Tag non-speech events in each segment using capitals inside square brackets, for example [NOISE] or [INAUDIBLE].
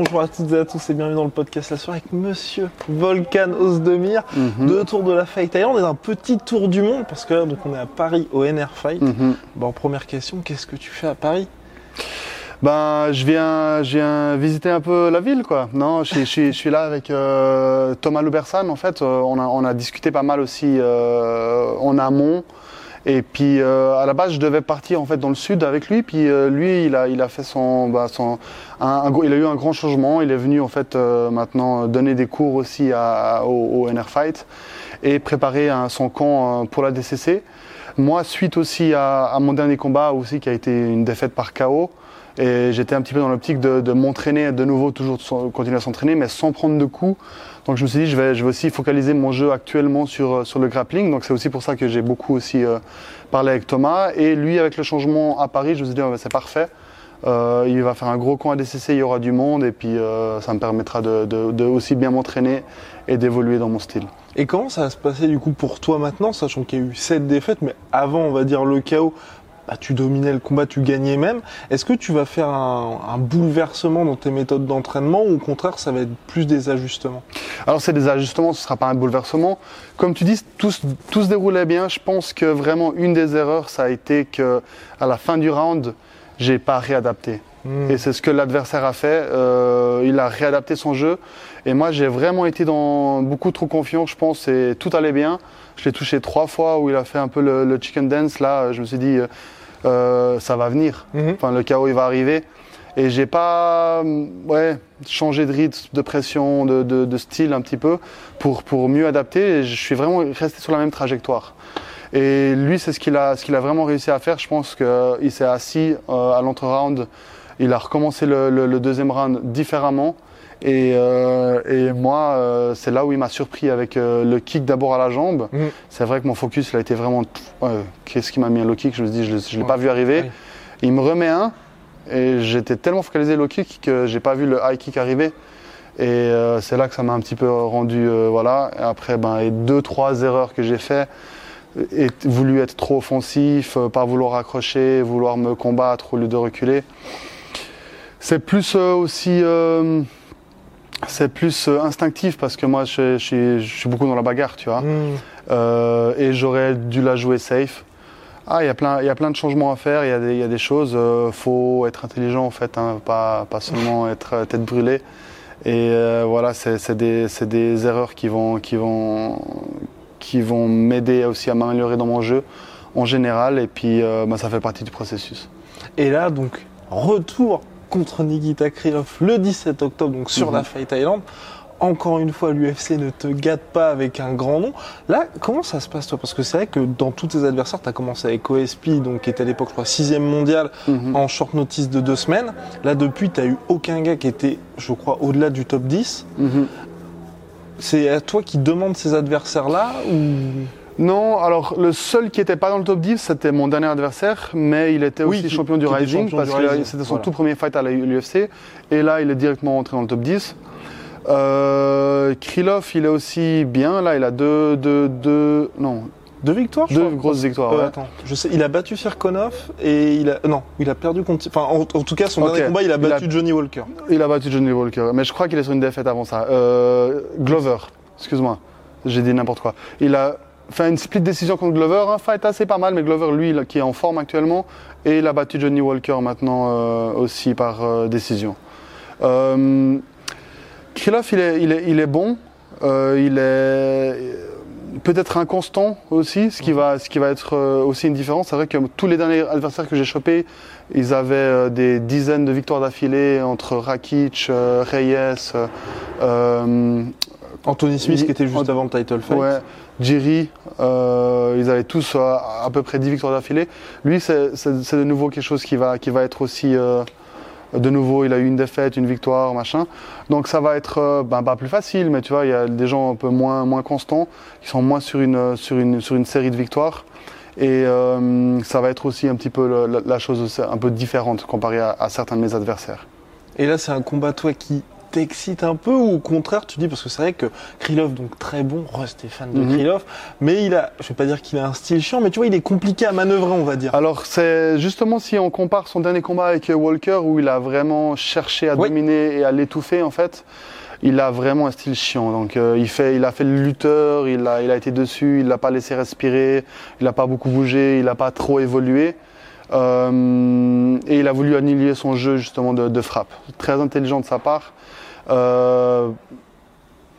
Bonjour à toutes et à tous et bienvenue dans le podcast La soirée avec Monsieur Volcan Osdemir de Tour de la Fight Thaïlande et d'un petit tour du monde parce que là donc on est à Paris au NR Fight. Bon première question, qu'est-ce que tu fais à Paris? Ben, je viens, je viens visiter un peu la ville, quoi. Non, je, suis- je suis- je suis là avec euh, Thomas Loubersan. En fait, Euh, on, a, on a discuté pas mal aussi euh, en amont. Et puis, euh, à la base, je devais partir en fait dans le sud avec lui. Puis, euh, lui, il a, il a fait son, bah, son, un, un il a eu un grand changement. Il est venu en fait euh, maintenant donner des cours aussi à, au, au NR Fight et préparer son camp pour la DCC. Moi, suite aussi à, à mon dernier combat aussi qui a été une défaite par KO. Et j'étais un petit peu dans l'optique de, m'entraîner de nouveau, toujours continuer à s'entraîner, mais sans prendre de coups. Donc je me suis dit, je vais, je vais aussi focaliser mon jeu actuellement sur, euh, sur le grappling. Donc c'est aussi pour ça que j'ai beaucoup aussi euh, parlé avec Thomas. Et lui, avec le changement à Paris, je me suis dit, oh, bah, c'est parfait. Euh, il va faire un gros camp à DCC, il y aura du monde. Et puis ça me permettra de, de- de aussi bien m'entraîner et d'évoluer dans mon style. Et comment ça va se passer du coup pour toi maintenant, sachant qu'il y a eu 7 défaites, mais avant on va dire le chaos, bah, tu dominais le combat, tu gagnais même. Est-ce que tu vas faire un, un bouleversement dans tes méthodes d'entraînement ou au contraire ça va être plus des ajustements? Alors c'est des ajustements, ce ne sera pas un bouleversement. Comme tu dis, tout, se- tout se déroulait bien. Je pense que vraiment une des erreurs, ça a été que à la fin du round, j'ai pas réadapté. Hmm. Et c'est ce que l'adversaire a fait. Euh, il a réadapté son jeu. Et moi, j'ai vraiment été dans beaucoup trop confiant, je pense, et tout allait bien. Je l'ai touché trois fois où il a fait un peu le, le chicken dance. Là, je me suis dit, euh, euh, ça va venir. Mhm. Enfin, le chaos, il va arriver. Et j'ai pas mm, ouais, changé de rythme, de pression, de, de- de style un petit peu pour, pour mieux adapter. Et je suis vraiment resté sur la même trajectoire. Et lui, c'est ce qu'il a, ce qu'il a vraiment réussi à faire. Je pense qu'il s'est assis euh, à l'entre-round. Il a recommencé le, le- le deuxième round différemment. Et, euh, et moi, euh, c'est là où il m'a surpris avec euh, le kick d'abord à la jambe. Mhm. C'est vrai que mon focus, il a été vraiment. Qu'est-ce qui m'a mis un low kick? Je me dis, je ne l'ai Ouais. pas vu arriver. Il me remet un. Et j'étais tellement focalisé low kick que j'ai pas vu le high kick arriver. Et euh, c'est là que ça m'a un petit peu rendu. euh, voilà. Et après, ben, et deux, trois erreurs que j'ai fait. Et voulu être trop offensif, euh, pas vouloir accrocher, vouloir me combattre au lieu de reculer. C'est plus euh, aussi. euh, c'est plus euh, instinctif parce que moi je, je suis- je suis beaucoup dans la bagarre, tu vois. Hmm. Euh, et j'aurais dû la jouer safe. Ah, il y a plein, il y a plein de changements à faire. Il y a des, il y a des choses. euh, faut être intelligent en fait, hein, pas, pas seulement [LAUGHS] être euh, tête brûlée. Et euh, voilà, c'est des, c'est des erreurs qui vont, qui vont, qui vont m'aider aussi à m'améliorer dans mon jeu en général. Et puis, bah, ça fait partie du processus. Et là donc retour contre Nikita Krylov le 17 octobre donc sur Mhm. la Fight Thaïlande. Encore une fois, l'UFC ne te gâte pas avec un grand nom. Là, comment ça se passe toi? Parce que c'est vrai que dans tous tes adversaires, tu as commencé avec OSP, donc qui était à l'époque, je crois, sixième mondial, Mhm. en short notice de deux semaines. Là, depuis, tu eu aucun gars qui était, je crois, au-delà du top 10. Mhm. C'est à toi qui demande ces adversaires-là ou Non, alors le seul qui n'était pas dans le top 10, c'était mon dernier adversaire, mais il était Oui, aussi qui- champion du Rising champion parce que c'était son voilà. tout premier fight à l'UFC. Et là, il est directement entré dans le top 10. Euh, Krylov, il est aussi bien. Là, il a deux, deux, deux, non, deux victoires je deux crois grosses victoires. Euh, ouais. Attends, je sais, il a battu Firkonov et il a non, il a perdu contre. Enfin, en, en tout cas, son dernier combat, il a Il a- battu Johnny Walker. Il a battu Johnny Walker, mais je crois qu'il est sur une défaite avant ça. Euh, Glover, excuse-moi, j'ai dit n'importe quoi. Il a fait une split décision contre Glover, un fight assez pas mal, mais Glover, lui, qui est en forme actuellement, et il a battu Johnny Walker maintenant euh, aussi par euh, décision. Euh, Krylov, il est, il est, il est bon, euh, il est peut-être inconstant aussi, ce qui va, ce qui va être euh, aussi une différence. C'est vrai que tous les derniers adversaires que j'ai chopés, ils avaient euh, des dizaines de victoires d'affilée entre Rakic, euh, Reyes, euh, euh, Anthony Smith qui était juste Ant- avant le title fight. Ouais, Jiri, euh, ils avaient tous euh, à peu près 10 victoires d'affilée. Lui, c'est de nouveau quelque chose qui va, qui va être aussi. euh, de nouveau, il a eu une défaite, une victoire, machin. Donc ça va être ben, pas plus facile, mais tu vois, il y a des gens un peu moins, moins constants, qui sont moins sur une, sur une, sur une série de victoires. Et ça va être aussi un petit peu le- la, la chose un peu différente comparée à, à certains de mes adversaires. Et là, c'est un combat, toi, qui t'excite un peu ou au contraire, tu dis, parce que c'est vrai que Krylov, donc très bon, Rust est fan de Mhm. Krylov, mais il a, je vais pas dire qu'il a un style chiant, mais tu vois, il est compliqué à manœuvrer, on va dire. Alors c'est justement si on compare son dernier combat avec Walker où il a vraiment cherché à Oui. dominer et à l'étouffer en fait, il a vraiment un style chiant. Donc euh, il fait, il a fait le lutteur, il a, il a été dessus, il l'a pas laissé respirer, il n'a pas beaucoup bougé, il n'a pas trop évolué. Euh, et il a voulu annihiler son jeu justement de, de frappe. Très intelligent de sa part. Euh,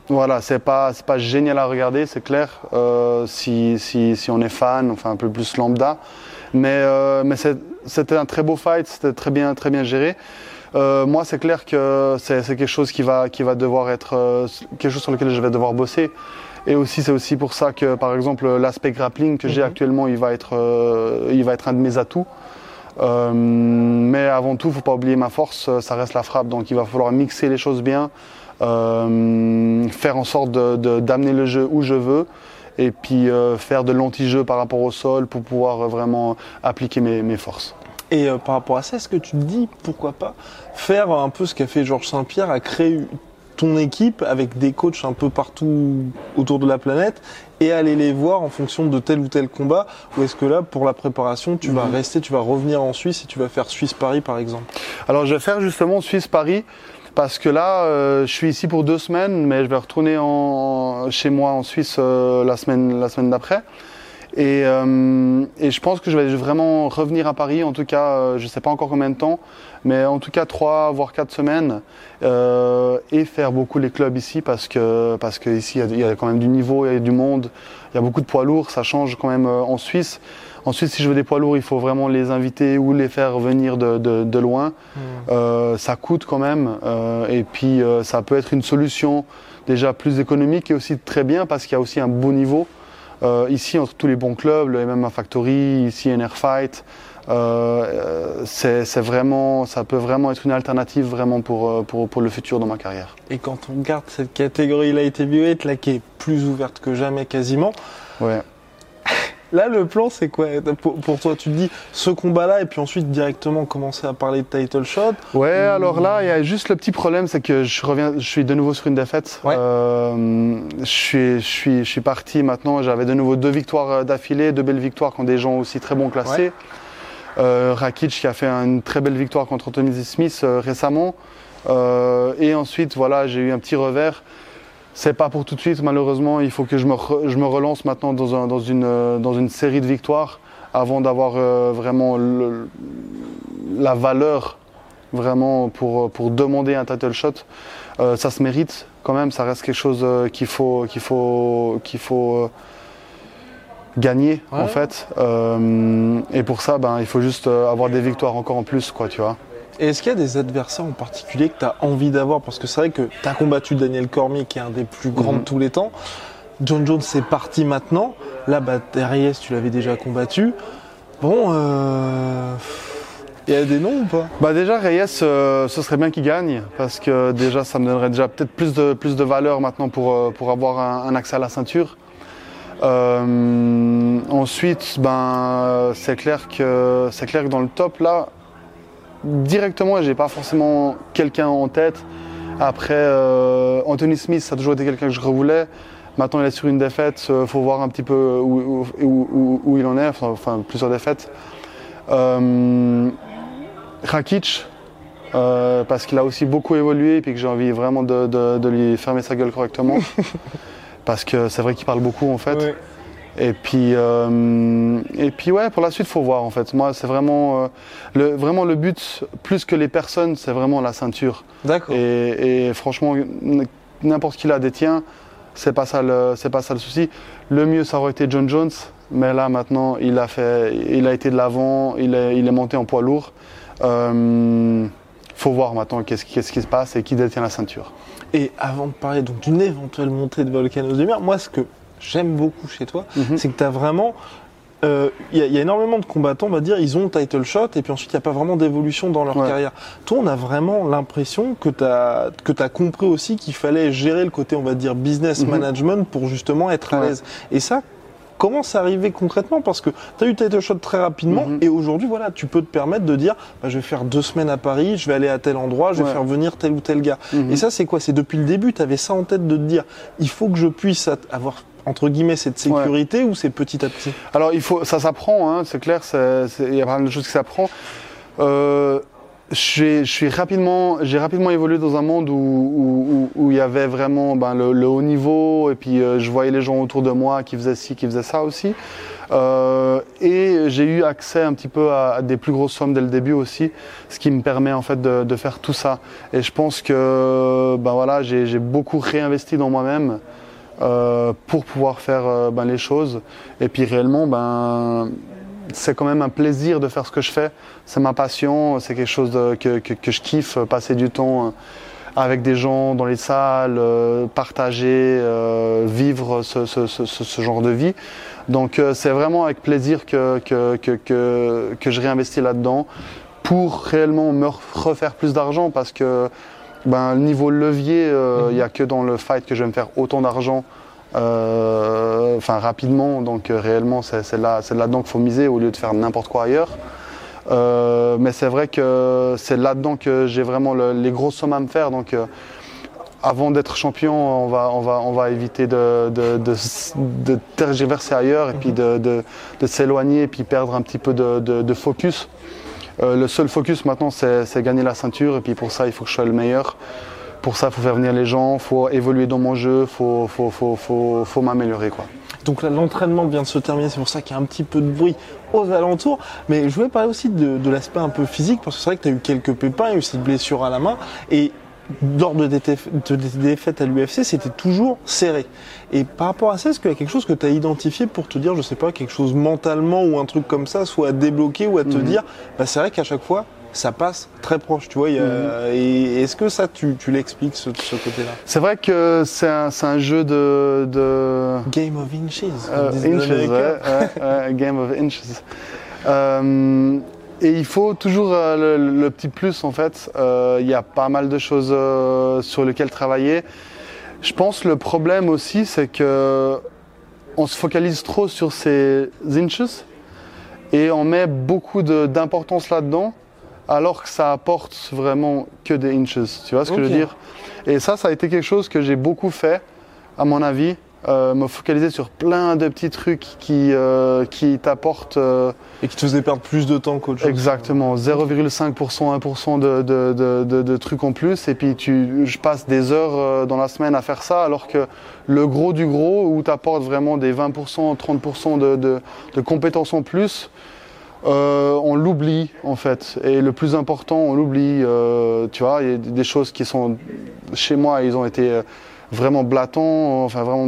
voilà, c'est pas, c'est pas génial à regarder, c'est clair, euh, si, si, si on est fan, enfin un peu plus lambda. Mais, euh, mais c'était un très beau fight, c'était très bien, très bien géré. Euh, moi, c'est clair que c'est c'est quelque chose qui va, qui va devoir être euh, quelque chose sur lequel je vais devoir bosser. Et aussi, c'est aussi pour ça que, par exemple, l'aspect grappling que j'ai Mhm. actuellement, il va être, euh, il va être un de mes atouts. Euh, mais avant tout, faut pas oublier ma force, euh, ça reste la frappe. Donc, il va falloir mixer les choses bien, euh, faire en sorte de- de- d'amener le jeu où je veux, et puis faire de l'anti-jeu par rapport au sol pour pouvoir vraiment appliquer mes, mes forces. Et par rapport à ça, est-ce que tu te dis, pourquoi pas, faire un peu ce qu'a fait Georges Saint-Pierre, à créer ton équipe avec des coachs un peu partout autour de la planète et aller les voir en fonction de tel ou tel combat Ou est-ce que là, pour la préparation, tu vas Mhm. rester, tu vas revenir en Suisse et tu vas faire Suisse-Paris par exemple? Alors je vais faire justement Suisse-Paris parce que là euh, je suis ici pour deux semaines mais je vais retourner en, chez moi en Suisse euh, la semaine, la semaine d'après. Et, euh, et je pense que je vais vraiment revenir à Paris, en tout cas, euh, je ne sais pas encore combien de temps, mais en tout cas trois voire quatre semaines, euh, et faire beaucoup les clubs ici parce que parce que ici il y a- il y, a quand même du niveau, il y a du monde, il y a beaucoup de poids lourds, ça change quand même euh, en Suisse. Ensuite, si je veux des poids lourds, il faut vraiment les inviter ou les faire venir de, de, de loin. Euh, ça coûte quand même, euh, et puis euh, ça peut être une solution déjà plus économique et aussi très bien parce qu'il y a aussi un beau niveau. Euh, ici, entre tous les bons clubs, le MMA Factory, ici NR Fight, euh, euh, c'est vraiment, ça peut vraiment être une alternative vraiment pour, euh, pour, pour le futur dans ma carrière. Et quand on regarde cette catégorie light heavyweight, là qui est plus ouverte que jamais quasiment, Ouais. Là le plan c'est quoi pour, pour toi Tu te dis ce combat-là et puis ensuite directement commencer à parler de title shot Ouais, alors là, il y a juste le petit problème, c'est que je reviens, je suis de nouveau sur une défaite. Ouais. Euh, je suis, je suis, je suis parti maintenant. J'avais de nouveau deux victoires euh, d'affilée, deux belles victoires contre des gens aussi très bons classés. Euh, Rakic qui a fait une très belle victoire contre Anthony Smith euh, récemment. Euh, et ensuite, voilà, j'ai eu un petit revers. C'est pas pour tout de suite, malheureusement. Il faut que je me, re- je me relance maintenant dans, un- dans, une, euh, dans une série de victoires avant d'avoir euh, vraiment le- la valeur vraiment pour, pour demander un title shot. Euh, ça se mérite quand même, ça reste quelque chose euh, qu'il faut, qu'il faut, qu'il faut euh, gagner Ouais. en fait. Euh, et pour ça, ben, il faut juste euh, avoir des victoires encore en plus, quoi, tu vois. Et est-ce qu'il y a des adversaires en particulier que tu as envie d'avoir? Parce que c'est vrai que tu as combattu Daniel Cormier, qui est un des plus grands de Mhm. tous les temps. John Jones, c'est parti maintenant. Là, bah, Reyes, tu l'avais déjà combattu. Bon, euh... il y a des noms ou pas? Bah déjà Reyes, euh, ce serait bien qu'il gagne parce que déjà ça me donnerait déjà peut-être plus de, plus de valeur maintenant pour, euh, pour avoir un, un accès à la ceinture. Euh, ensuite, ben c'est clair que c'est clair que dans le top là, directement, j'ai pas forcément quelqu'un en tête. Après, euh, Anthony Smith, ça a toujours été quelqu'un que je revoulais. Maintenant, il est sur une défaite. Il faut voir un petit peu où, où- où- où il en est. Enfin, enfin, plusieurs défaites. Euh, Rakic, euh, parce qu'il a aussi beaucoup évolué et puis que j'ai envie vraiment de, de- de lui fermer sa gueule correctement. [LAUGHS] parce que c'est vrai qu'il parle beaucoup en fait. Ouais. Et puis, euh, et puis ouais, pour la suite, faut voir en fait. Moi, c'est vraiment, euh, le, vraiment le but, plus que les personnes, c'est vraiment la ceinture. D'accord. Et, et franchement, n'importe qui la détient, c'est pas ça le, c'est pas ça le souci. Le mieux, ça aurait été John Jones, mais là maintenant, il a fait, il a été de l'avant, il est, il est monté en poids lourd. Euh, faut voir maintenant qu'est-ce qui se passe et qui détient la ceinture. Et avant de parler donc d'une éventuelle montée de Volcanoes de Mer, moi ce que j'aime beaucoup chez toi, Mhm. c'est que tu as vraiment il euh, y, a, y, a énormément de combattants, on va dire, ils ont le title shot et puis ensuite il n'y a pas vraiment d'évolution dans leur ouais. carrière. Toi, on a vraiment l'impression que tu as, que as compris aussi qu'il fallait gérer le côté, on va dire, business Mhm. management pour justement être à l'aise. Et ça, comment c'est arrivé concrètement? Parce que tu as eu title shot très rapidement Mhm. et aujourd'hui, voilà, tu peux te permettre de dire, bah, je vais faire deux semaines à Paris, je vais aller à tel endroit, je vais Ouais. faire venir tel ou tel gars. Et ça, c'est quoi? C'est depuis le début, tu avais ça en tête de te dire, il faut que je puisse avoir entre guillemets cette sécurité ou c'est petit à petit? Alors il faut, ça s'apprend, hein, c'est clair, il y a pas mal de choses qui s'apprend. Euh, j'ai- je suis rapidement, j'ai rapidement évolué dans un monde où, il y avait vraiment ben, le, le haut niveau et puis euh, je voyais les gens autour de moi qui faisaient ci, qui faisaient ça aussi. Euh, et j'ai eu accès un petit peu à, à des plus grosses sommes dès le début aussi, ce qui me permet en fait de, de faire tout ça. Et je pense que ben voilà, j'ai beaucoup réinvesti dans moi-même euh, pour pouvoir faire euh, ben, les choses. Et puis réellement, ben c'est quand même un plaisir de faire ce que je fais. C'est ma passion, c'est quelque chose que, que, que je kiffe, passer du temps euh, avec des gens dans les salles, euh, partager, euh, vivre ce, ce, ce, ce- genre de vie. Donc euh, c'est vraiment avec plaisir que, que, que je réinvestis là-dedans pour réellement me refaire plus d'argent parce que ben, le niveau levier, euh, il n'y a que dans le fight que je vais me faire autant d'argent euh, rapidement. Donc euh, réellement, c'est là, là-dedans qu'il faut miser au lieu de faire n'importe quoi ailleurs. Euh, mais c'est vrai que c'est là-dedans que j'ai vraiment le- les grosses sommes à me faire. Donc euh, avant d'être champion, on va, on va, on va éviter de, de, de, de tergiverser ailleurs et puis de, de, s'éloigner et puis perdre un petit peu de focus. Euh, le seul focus maintenant, c'est gagner la ceinture et puis pour ça, il faut que je sois le meilleur. Pour ça, il faut faire venir les gens, il faut évoluer dans mon jeu, il faut, faut, faut, faut, m'améliorer. quoi. Donc là, l'entraînement vient de se terminer, c'est pour ça qu'il y a un petit peu de bruit aux alentours. Mais je voulais parler aussi de, de l'aspect un peu physique, parce que c'est vrai que tu as eu quelques pépins, il y a eu cette blessure à la main. Et lors de tes déf- de tes défaites à l'UFC, c'était toujours serré. Et par rapport à ça, est-ce qu'il y a quelque chose que tu as identifié pour te dire, je sais pas, quelque chose mentalement ou un truc comme ça, soit à débloquer ou à te Mhm. dire, bah, c'est vrai qu'à chaque fois, ça passe très proche, tu vois. il y a- Mhm. Et est-ce que ça, tu, tu l'expliques, ce, ce côté-là? C'est vrai que c'est un, jeu de, de, Game of inches. Euh, disent les inches, ouais, Américains. ouais, ouais, game of inches. [LAUGHS] Euh, et il faut toujours euh, le, le petit plus en fait. Euh, Il y a pas mal de choses euh, sur lesquelles travailler. Je pense le problème aussi, c'est que on se focalise trop sur ces inches et on met beaucoup d'importance là-dedans, alors que ça apporte vraiment que des inches. Tu vois ce que je veux dire? Et ça, ça a été quelque chose que j'ai beaucoup fait, à mon avis, euh, me focaliser sur plein de petits trucs qui, euh, qui t'apportent euh, Et qui te faisait perdre plus de temps qu'autre chose. exactement 0,5%, 1% de, de, de, de- de trucs en plus. Et puis tu, je passe des heures euh, dans la semaine à faire ça, alors que le gros du gros, où tu apportes vraiment des 20%, 30% de, de, de compétences en plus, euh, on l'oublie en fait. Et le plus important, on l'oublie. euh, tu vois, il y a des choses qui sont chez moi, ils ont été euh, vraiment blatants, enfin vraiment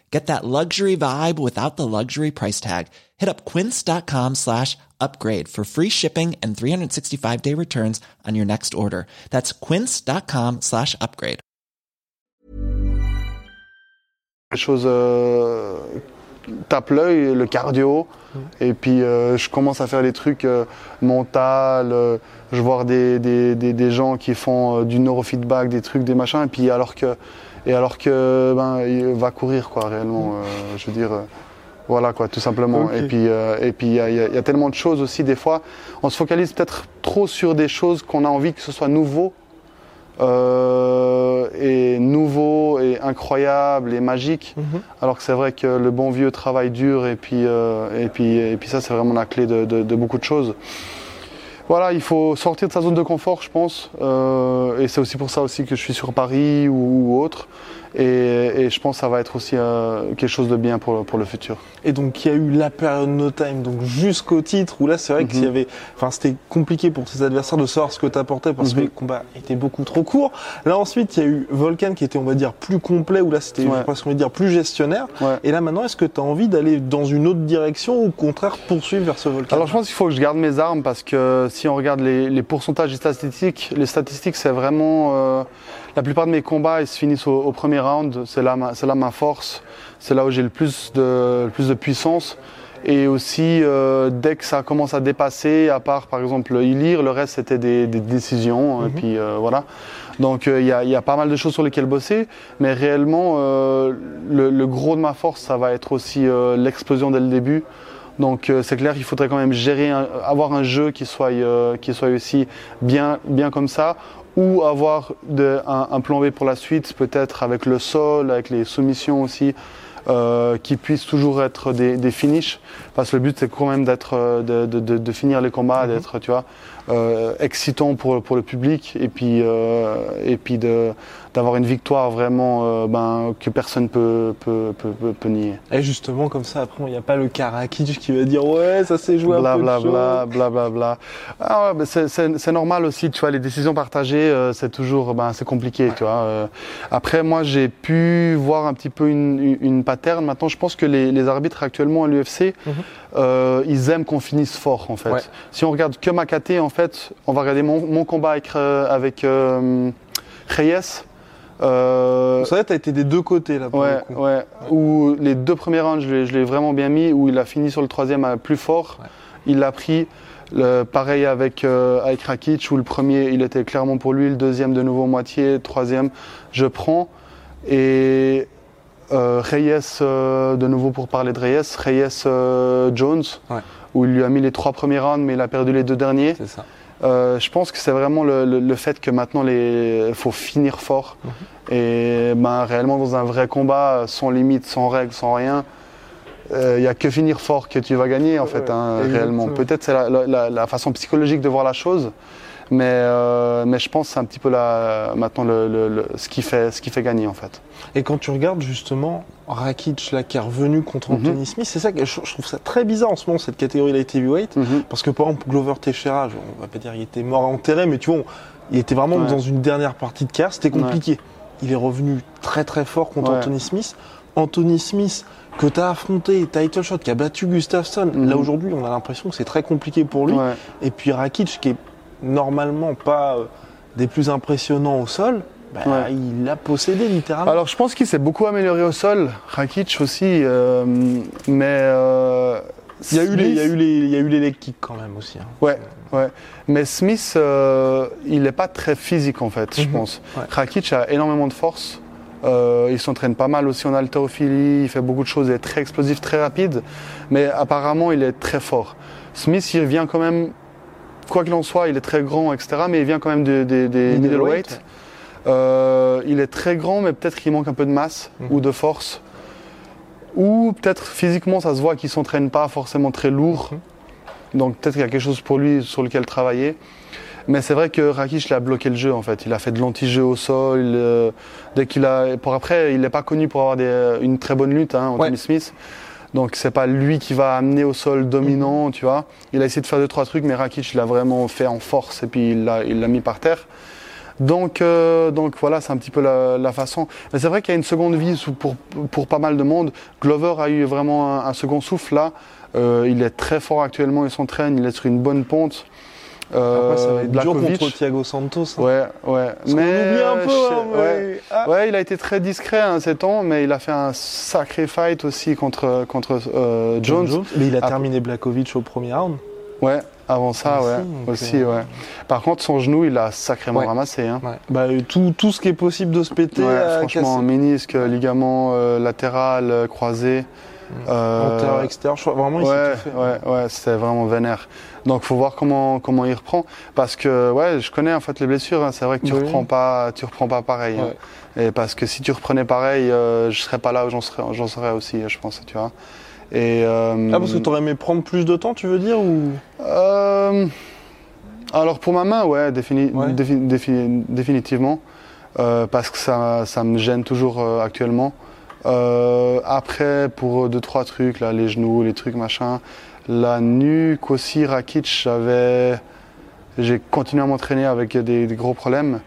Get that luxury vibe without the luxury price tag. Hit up quince.com slash upgrade for free shipping and 365 day returns on your next order. That's quince.com slash upgrade. Les choses euh, tapent l'œil, le cardio. Et puis euh, je commence à faire des trucs euh, mental. euh, je vois des, des, des, des gens qui font euh, du neurofeedback, des trucs, des machins. Et puis alors que, et alors que ben, il va courir quoi réellement. euh, je veux dire. euh, voilà quoi, tout simplement. Et puis euh, et puis y, y il y a tellement de choses aussi des fois. On se focalise peut-être trop sur des choses qu'on a envie que ce soit nouveau euh, et nouveau et incroyable et magique. Mhm. Alors que c'est vrai que le bon vieux travail dur et puis, euh, et puis, et puis ça c'est vraiment la clé de, de- de beaucoup de choses. Voilà, il faut sortir de sa zone de confort, je pense. Euh, et c'est aussi pour ça aussi que je suis sur Paris ou, ou autre. Et, et je pense que ça va être aussi euh, quelque chose de bien pour, pour le futur. Et donc il y a eu la période no time, donc jusqu'au titre où là c'est vrai y avait, enfin c'était compliqué pour tes adversaires de savoir ce que t'apportais parce que Mhm. les combats étaient beaucoup trop courts. Là ensuite il y a eu Volcan qui était on va dire plus complet où là c'était Ouais. je sais pas ce qu'on va dire plus gestionnaire. Ouais. Et là maintenant est-ce que tu as envie d'aller dans une autre direction ou au contraire poursuivre vers ce Volcan? Alors je pense qu'il faut que je garde mes armes parce que si on regarde les, les pourcentages et statistiques, les statistiques c'est vraiment euh, la plupart de mes combats ils se finissent au, au premier round. C'est là, ma- c'est là ma force, c'est là où j'ai le plus de, le plus de puissance. Et aussi euh, dès que ça commence à dépasser, à part par exemple Ilir, le reste c'était des, des décisions. Et Mhm. puis euh, voilà. Donc euh, il y, a, il y a pas mal de choses sur lesquelles bosser, mais réellement euh, le, le gros de ma force ça va être aussi euh, l'explosion dès le début. Donc euh, c'est clair qu'il faudrait quand même gérer, un- avoir un jeu qui soit, euh, qui soit aussi bien, bien comme ça, ou avoir de- un, un plan B pour la suite, peut-être avec le sol, avec les soumissions aussi, euh, qui puissent toujours être des, des finishes, parce que le but c'est quand même d'être, euh, de, de- de- de finir les combats, Mhm. d'être, tu vois, euh, excitant pour, pour le public, et puis, euh, et puis de, d'avoir une victoire vraiment euh, ben, que personne peut, peut, peut, peut, peut nier. Et justement comme ça après il n'y a pas le Karakic qui va dire ouais ça s'est joué un bla peu de bla choses. bla bla bla bla. Ah ouais, c'est- normal aussi, tu vois, les décisions partagées, euh, c'est toujours, ben, c'est compliqué, tu vois. euh. après, moi, j'ai pu voir un petit peu une, une, pattern. Maintenant, je pense que les, les arbitres actuellement à l'UFC, Mhm. euh, ils aiment qu'on finisse fort, en fait. Ouais. Si on regarde que Makaté, en fait, on va regarder mon, mon combat avec, euh, avec euh, Reyes. Euh, vrai t'as été des deux côtés là pour Ouais, le coup. ouais. Où les deux premiers rounds, je l'ai- vraiment bien mis. Où il a fini sur le troisième plus fort. Ouais. Il l'a pris. Le, pareil avec, euh, avec Rakic, où le premier, il était clairement pour lui. Le deuxième, de nouveau moitié. Le troisième, je prends. Et euh, Reyes, euh, de nouveau pour parler de Reyes, Reyes euh, Jones, Ouais. où il lui a mis les trois premiers rounds, mais il a perdu les deux derniers. C'est ça. Euh, je pense que c'est vraiment le, le- le fait que maintenant il faut finir fort Mhm. et ben, réellement dans un vrai combat sans limite, sans règles, sans rien, euh, il n'y a que finir fort que tu vas gagner en fait hein, réellement. Peut-être c'est la- la façon psychologique de voir la chose, mais, euh, mais je pense que c'est un petit peu la, maintenant le, le- le- ce, qui fait, ce qui fait gagner en fait. Et quand tu regardes justement Rakic là qui est revenu contre Mhm. Anthony Smith, c'est ça que je, je trouve ça très bizarre en ce moment cette catégorie light heavyweight Mhm. parce que par exemple Glover Teixeira, on va pas dire il était mort à enterrer, mais tu vois, on- il était vraiment Ouais. dans une dernière partie de carrière, c'était compliqué. Il est revenu très très fort contre Ouais. Anthony Smith. Anthony Smith que tu as affronté, title shot, qui a battu Gustafsson. Mhm. Là aujourd'hui, on a l'impression que c'est très compliqué pour lui. Ouais. Et puis Rakic qui est normalement pas euh, des plus impressionnants au sol, bah, Ouais. il l'a possédé littéralement. Alors je pense qu'il s'est beaucoup amélioré au sol, Rakic aussi, euh, mais euh, il y a eu les, il y a Smith- eu les, il y a eu les leg kicks quand même aussi. hein. Ouais, ouais. Mais Smith, euh, il n'est pas très physique en fait, je Mhm. pense. Ouais. Rakic a énormément de force. Euh, il s'entraîne pas mal aussi en haltérophilie, il fait beaucoup de choses, il est très explosif, très rapide, mais apparemment il est très fort. Smith, il vient quand même, quoi qu'il en soit, il est très grand, etc., mais il vient quand même des, des, des Middleweight. Euh, il est très grand, mais peut-être qu'il manque un peu de masse Mhm. ou de force. Ou peut-être physiquement, ça se voit qu'il s'entraîne pas forcément très lourd. Mhm. Donc peut-être qu'il y a quelque chose pour lui sur lequel travailler. Mais c'est vrai que Rakic il a bloqué le jeu en fait. Il a fait de l'anti-jeu au sol. il, euh, dès qu'il a, pour après, il n'est pas connu pour avoir des- une très bonne lutte, hein, Anthony Ouais. Smith. Donc c'est pas lui qui va amener au sol dominant, Mhm. tu vois. Il a essayé de faire deux trois trucs, mais Rakic l'a vraiment fait en force et puis il l'a, il l'a mis par terre. Donc, euh, donc voilà, c'est un petit peu la, la façon. Mais c'est vrai qu'il y a une seconde vie pour, pour pas mal de monde. Glover a eu vraiment un, un second souffle là. Euh, il est très fort actuellement, il s'entraîne, il est sur une bonne ponte. Euh, Après, ça va être dur contre Thiago Santos. hein. Ouais, ouais. Parce qu'on oublie un peu. je sais- hein, mais- ouais. Ah. Ouais, il a été très discret hein, ces temps, mais il a fait un sacré fight aussi contre, contre euh, Jones. Mais il a Ah. terminé Blakovic au premier round. Ouais, avant ça, Aussi, ouais. donc, Aussi, euh, ouais. Par contre, son genou, il a sacrément Ouais. ramassé. Hein. Bah, euh, tout, tout ce qui est possible de se péter. Ouais, franchement, casser. ménisque, ligament euh, latéral, euh, croisé. Euh, Antérieur, extérieur, je crois vraiment il ouais, tout fait. ouais, ouais, c'était vraiment vénère. Donc, faut voir comment comment il reprend, parce que ouais, je connais en fait les blessures. hein. C'est vrai que tu Oui. reprends pas, tu reprends pas pareil. hein. Et parce que si tu reprenais pareil, euh, je serais pas là où j'en serais, j'en serais aussi, je pense, tu vois. Et euh, Ah, parce que t'aurais aimé prendre plus de temps, tu veux dire ou... euh, alors pour ma main, ouais, défini- Ouais. défi- défi- définitivement. euh, parce que ça, ça me gêne toujours euh, actuellement. Euh, après, pour deux, trois trucs, là, les genoux, les trucs, machin, la nuque aussi, Rakic, j'avais. J'ai continué à m'entraîner avec des, des gros problèmes.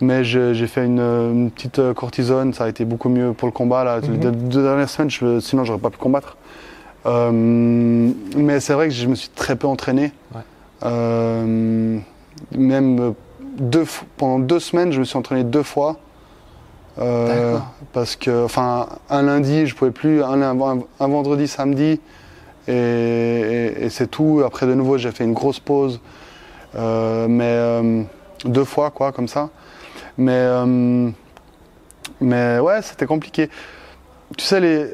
Mais j'ai fait une, une petite euh, cortisone, ça a été beaucoup mieux pour le combat. Là. Les deux, deux dernières semaines, je, sinon j'aurais pas pu combattre. Euh, mais c'est vrai que je me suis très peu entraîné. Ouais. Euh, même euh, deux, pendant deux semaines, je me suis entraîné deux fois. Euh, parce que, enfin, un lundi, je pouvais plus, un, vendredi, samedi, et c'est tout. Après, de nouveau, j'ai fait une grosse pause, euh, mais euh, deux fois, quoi, comme ça. Mais, euh, mais ouais, c'était compliqué. Tu sais, les,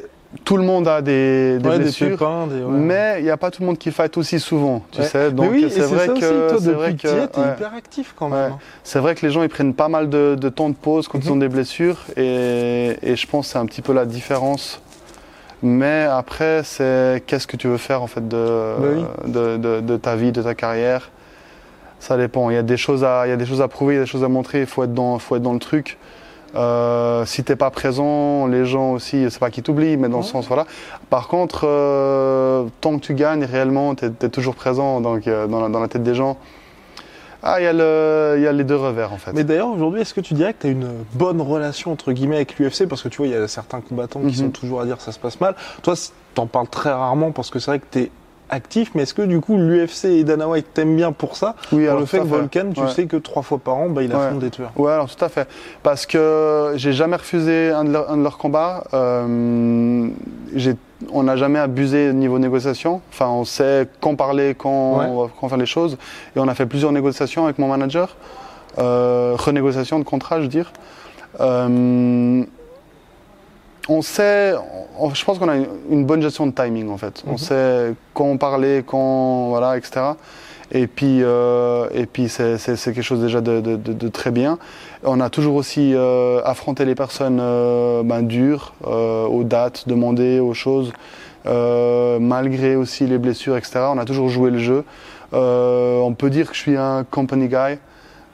tout le monde a des, des Ouais, des blessures. pépins, des. ouais. Mais il n'y a pas tout le monde qui fight aussi souvent, tu Ouais. sais. Donc oui, c'est vrai ça que c'est vrai que tu es, hyper actif quand même. Ouais. C'est vrai que les gens ils prennent pas mal de, de temps de pause quand Mhm. ils ont des blessures et, et je pense que c'est un petit peu la différence. Mais après, c'est qu'est-ce que tu veux faire en fait de, Bah oui. de, de- de ta vie, de ta carrière? Ça dépend. Il y a des choses à, il y a des choses à prouver, il y a des choses à montrer. Il faut être dans, faut être dans le truc. Euh, si t'es pas présent, les gens aussi, c'est pas qu'ils t'oublient, mais dans le Ouais. sens voilà. Par contre, euh, tant que tu gagnes réellement, t'es es toujours présent donc euh, dans, la, dans la tête des gens. Ah, il y, a y les deux revers en fait. Mais d'ailleurs, aujourd'hui, est-ce que tu dirais que tu as une bonne relation entre guillemets avec l'UFC Parce que tu vois, il y a certains combattants qui Mhm. sont toujours à dire que ça se passe mal. Toi, t'en parles très rarement parce que c'est vrai que tu es actif, mais est-ce que du coup, l'UFC et Dana White t'aiment bien pour ça oui, Pour alors, le fait que. Volcan, tu Ouais. sais que trois fois par an, bah, il affronte Ouais. des tueurs. Ouais, alors tout à fait. Parce que j'ai jamais refusé un de, leurs- un de leurs combats. Euh, j'ai- on n'a jamais abusé niveau négociation. Enfin, on sait quand parler, quand, Ouais. quand faire les choses. Et on a fait plusieurs négociations avec mon manager. Euh, renégociation de contrat, je veux dire. Euh, on sait, on- je pense qu'on a une, une bonne gestion de timing en fait. On Mhm. sait quand parler, quand voilà, etc. Et puis, euh, et puis c'est, c'est- c'est quelque chose déjà de, de- de- de très bien. On a toujours aussi euh, affronté les personnes euh, ben, dures, euh, aux dates demandées, aux choses, euh, malgré aussi les blessures, etc. On a toujours joué le jeu. Euh, on peut dire que je suis un company guy.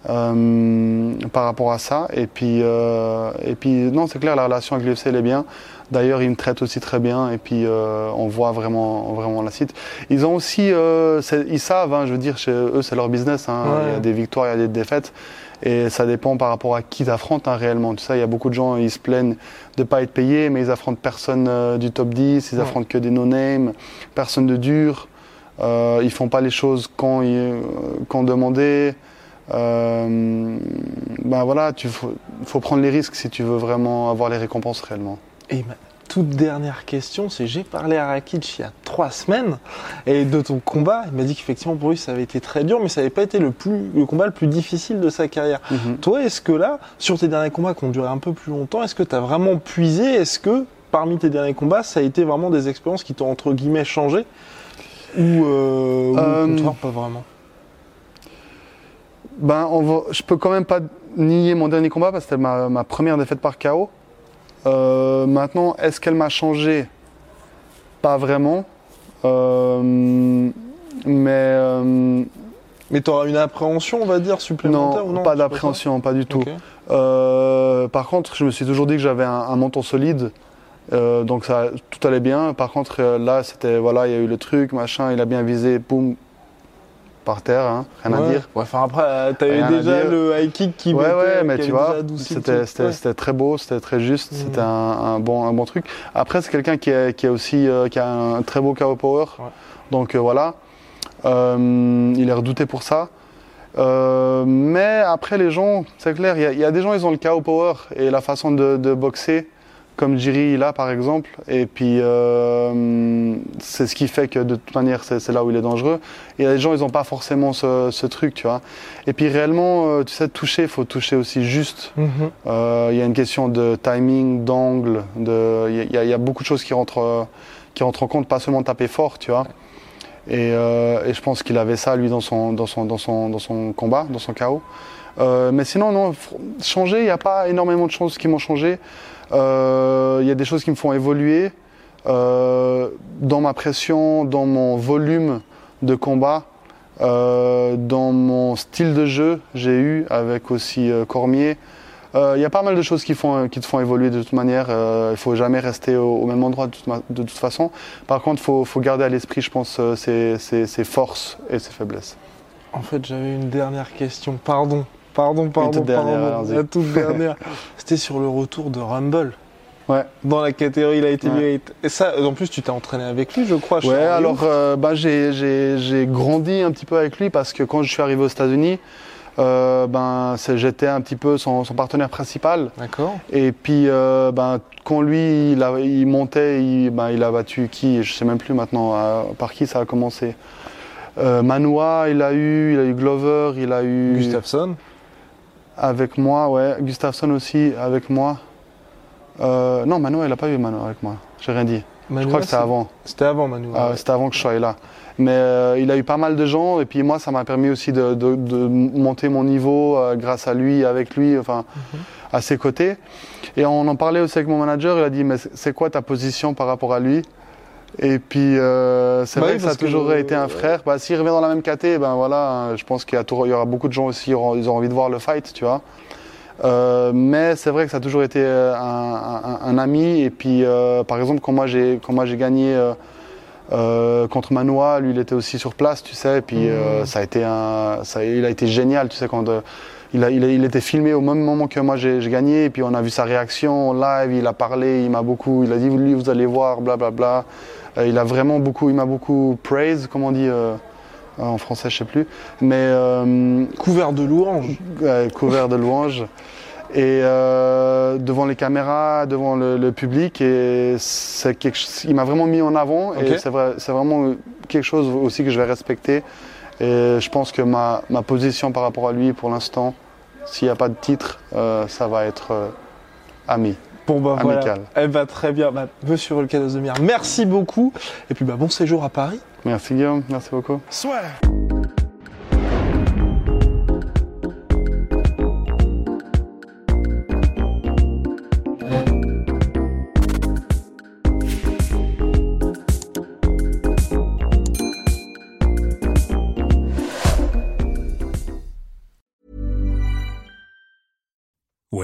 Euh, par rapport à ça. Et puis euh, et puis non c'est clair la relation avec l'UFC elle est bien. D'ailleurs ils me traitent aussi très bien. Et puis euh, on voit vraiment vraiment la site ils ont aussi euh, ils savent hein, je veux dire chez eux c'est leur business hein. Ouais. il y a des victoires il y a des défaites. Et ça dépend par rapport à qui t'affrontes hein, réellement. Tu sais il y a beaucoup de gens ils se plaignent de pas être payés mais ils affrontent personne euh, du top 10 ils Ouais. affrontent que des no name personne de dur. Euh, ils font pas les choses quand ils, quand demandé euh, ben voilà, tu faut, faut prendre les risques si tu veux vraiment avoir les récompenses réellement. Et ma toute dernière question, c'est j'ai parlé à Rakic il y a trois semaines et de ton combat, il m'a dit qu'effectivement pour lui ça avait été très dur, mais ça n'avait pas été le, plus, le combat le plus difficile de sa carrière. Toi, est-ce que là, sur tes derniers combats qui ont duré un peu plus longtemps, est-ce que tu as vraiment puisé? Est-ce que parmi tes derniers combats, ça a été vraiment des expériences qui t'ont entre guillemets changé? Ou, euh, ou Euh, au contraire, pas vraiment? Ben, on va, je peux quand même pas nier mon dernier combat parce que c'était ma, ma première défaite par KO. Euh, maintenant, est-ce qu'elle m'a changé? Pas vraiment. Euh, mais euh, Mais tu auras une appréhension, on va dire, supplémentaire non, ou non pas d'appréhension, pas du tout. Par contre, je me suis toujours dit que j'avais un, un menton solide, donc ça, tout allait bien. Par contre, là, c'était voilà, il y a eu le truc, machin, il a bien visé, boum, par terre, hein, rien Ouais. à dire. Ouais, enfin après, euh, t'avais déjà le high kick qui ouais, mettait, ouais, mais qui tu vois, c'était c'était- Ouais. c'était très beau, c'était très juste, Mhm. c'était un, un bon, un bon truc. Après, c'est quelqu'un qui a, qui a aussi euh, qui a un très beau KO power, Ouais. donc euh, voilà, Euh, il est redouté pour ça. Euh, mais après, les gens, c'est clair, il y, a- il y a des gens, ils ont le KO power et la façon de, de boxer, comme Jiri là par exemple, et puis euh, c'est ce qui fait que de toute manière, c'est là où il est dangereux. Et des gens, ils n'ont pas forcément ce, ce truc, tu vois. Et puis réellement, euh, tu sais, toucher, il faut toucher aussi juste. Mhm. Euh, Il y a une question de timing, d'angle, de, il y, a- il y a beaucoup de choses qui rentrent, qui rentrent en compte, pas seulement taper fort, tu vois. Et, euh, et je pense qu'il avait ça lui dans son, dans son, dans son, dans son combat, dans son chaos. Euh, mais sinon, non, changer, il n'y a pas énormément de choses qui m'ont changé. Euh, Il y a des choses qui me font évoluer euh, dans ma pression, dans mon volume de combat, euh, dans mon style de jeu. J'ai eu avec aussi euh, Cormier. Euh, Il y a pas mal de choses qui, te font évoluer de toute manière. Euh, il faut jamais rester au, même endroit de toute, façon. Par contre, faut, faut garder à l'esprit, je pense, euh, ses forces et ses faiblesses. En fait, j'avais une dernière question. Pardon, pardon, pardon, toute. La toute dernière. [LAUGHS] C'était sur le retour de Rumble. Ouais. Dans la catégorie Light Ouais. Heavyweight. Et ça, en plus, tu t'es entraîné avec lui, je crois. Ouais, alors euh, bah, j'ai- grandi un petit peu avec lui parce que quand je suis arrivé aux États-Unis, euh, ben, j'étais un petit peu son, son partenaire principal. D'accord. Et puis, euh, ben, quand lui, il, a- il montait, il, ben, il a battu qui Je sais même plus maintenant euh, par qui ça a commencé. Manoa, il a eu, il a eu Glover, il a eu Gustafsson. Avec moi, ouais. Gustafsson aussi avec moi. Euh, non, Manoa, il a pas eu Manoa avec moi. J'ai rien dit. je crois que c'était avant. C'était avant Manu. Ah. C'était avant que je sois là. Mais euh, il a eu pas mal de gens et puis moi ça m'a permis aussi de, de- de monter mon niveau euh, grâce à lui, avec lui, enfin à ses côtés. Et on en parlait aussi avec mon manager, il a dit mais c'est quoi ta position par rapport à lui? Et puis euh, c'est Bah vrai oui, que ça a toujours euh, été un frère. Bah, S'il revient dans la même caté, ben voilà, je pense qu'il y, a toujours- il y aura beaucoup de gens aussi, ils auront, ils auront envie de voir le fight, tu vois. Euh, mais c'est vrai que ça a toujours été euh, un, un- un ami. Et puis, euh, par exemple, quand moi j'ai quand moi j'ai gagné euh, contre Manoa, lui il était aussi sur place, tu sais. Et puis euh, ça a été un, ça, il a été génial, tu sais, quand euh, il, a, il, a- il était filmé au même moment que moi j'ai gagné. Et puis on a vu sa réaction en live, il a parlé, il m'a beaucoup, il a dit lui vous allez voir, blablabla. Euh, il a vraiment beaucoup, il m'a beaucoup praise, comme on dit. euh, en français, je sais plus, mais euh, Couvert de louanges. couvert de louanges et euh, devant les caméras, devant le, le public et c'est quelque chose- il m'a vraiment mis en avant et c'est vrai, c'est vraiment quelque chose aussi que je vais respecter et je pense que ma, ma position par rapport à lui pour l'instant, s'il n'y a pas de titre, euh, ça va être euh, ami. Bon bah voilà. Amical. Elle va très bien. Bah, Monsieur Volcano Demir, merci beaucoup. Et puis bah bon séjour à Paris. Merci Guillaume, merci beaucoup.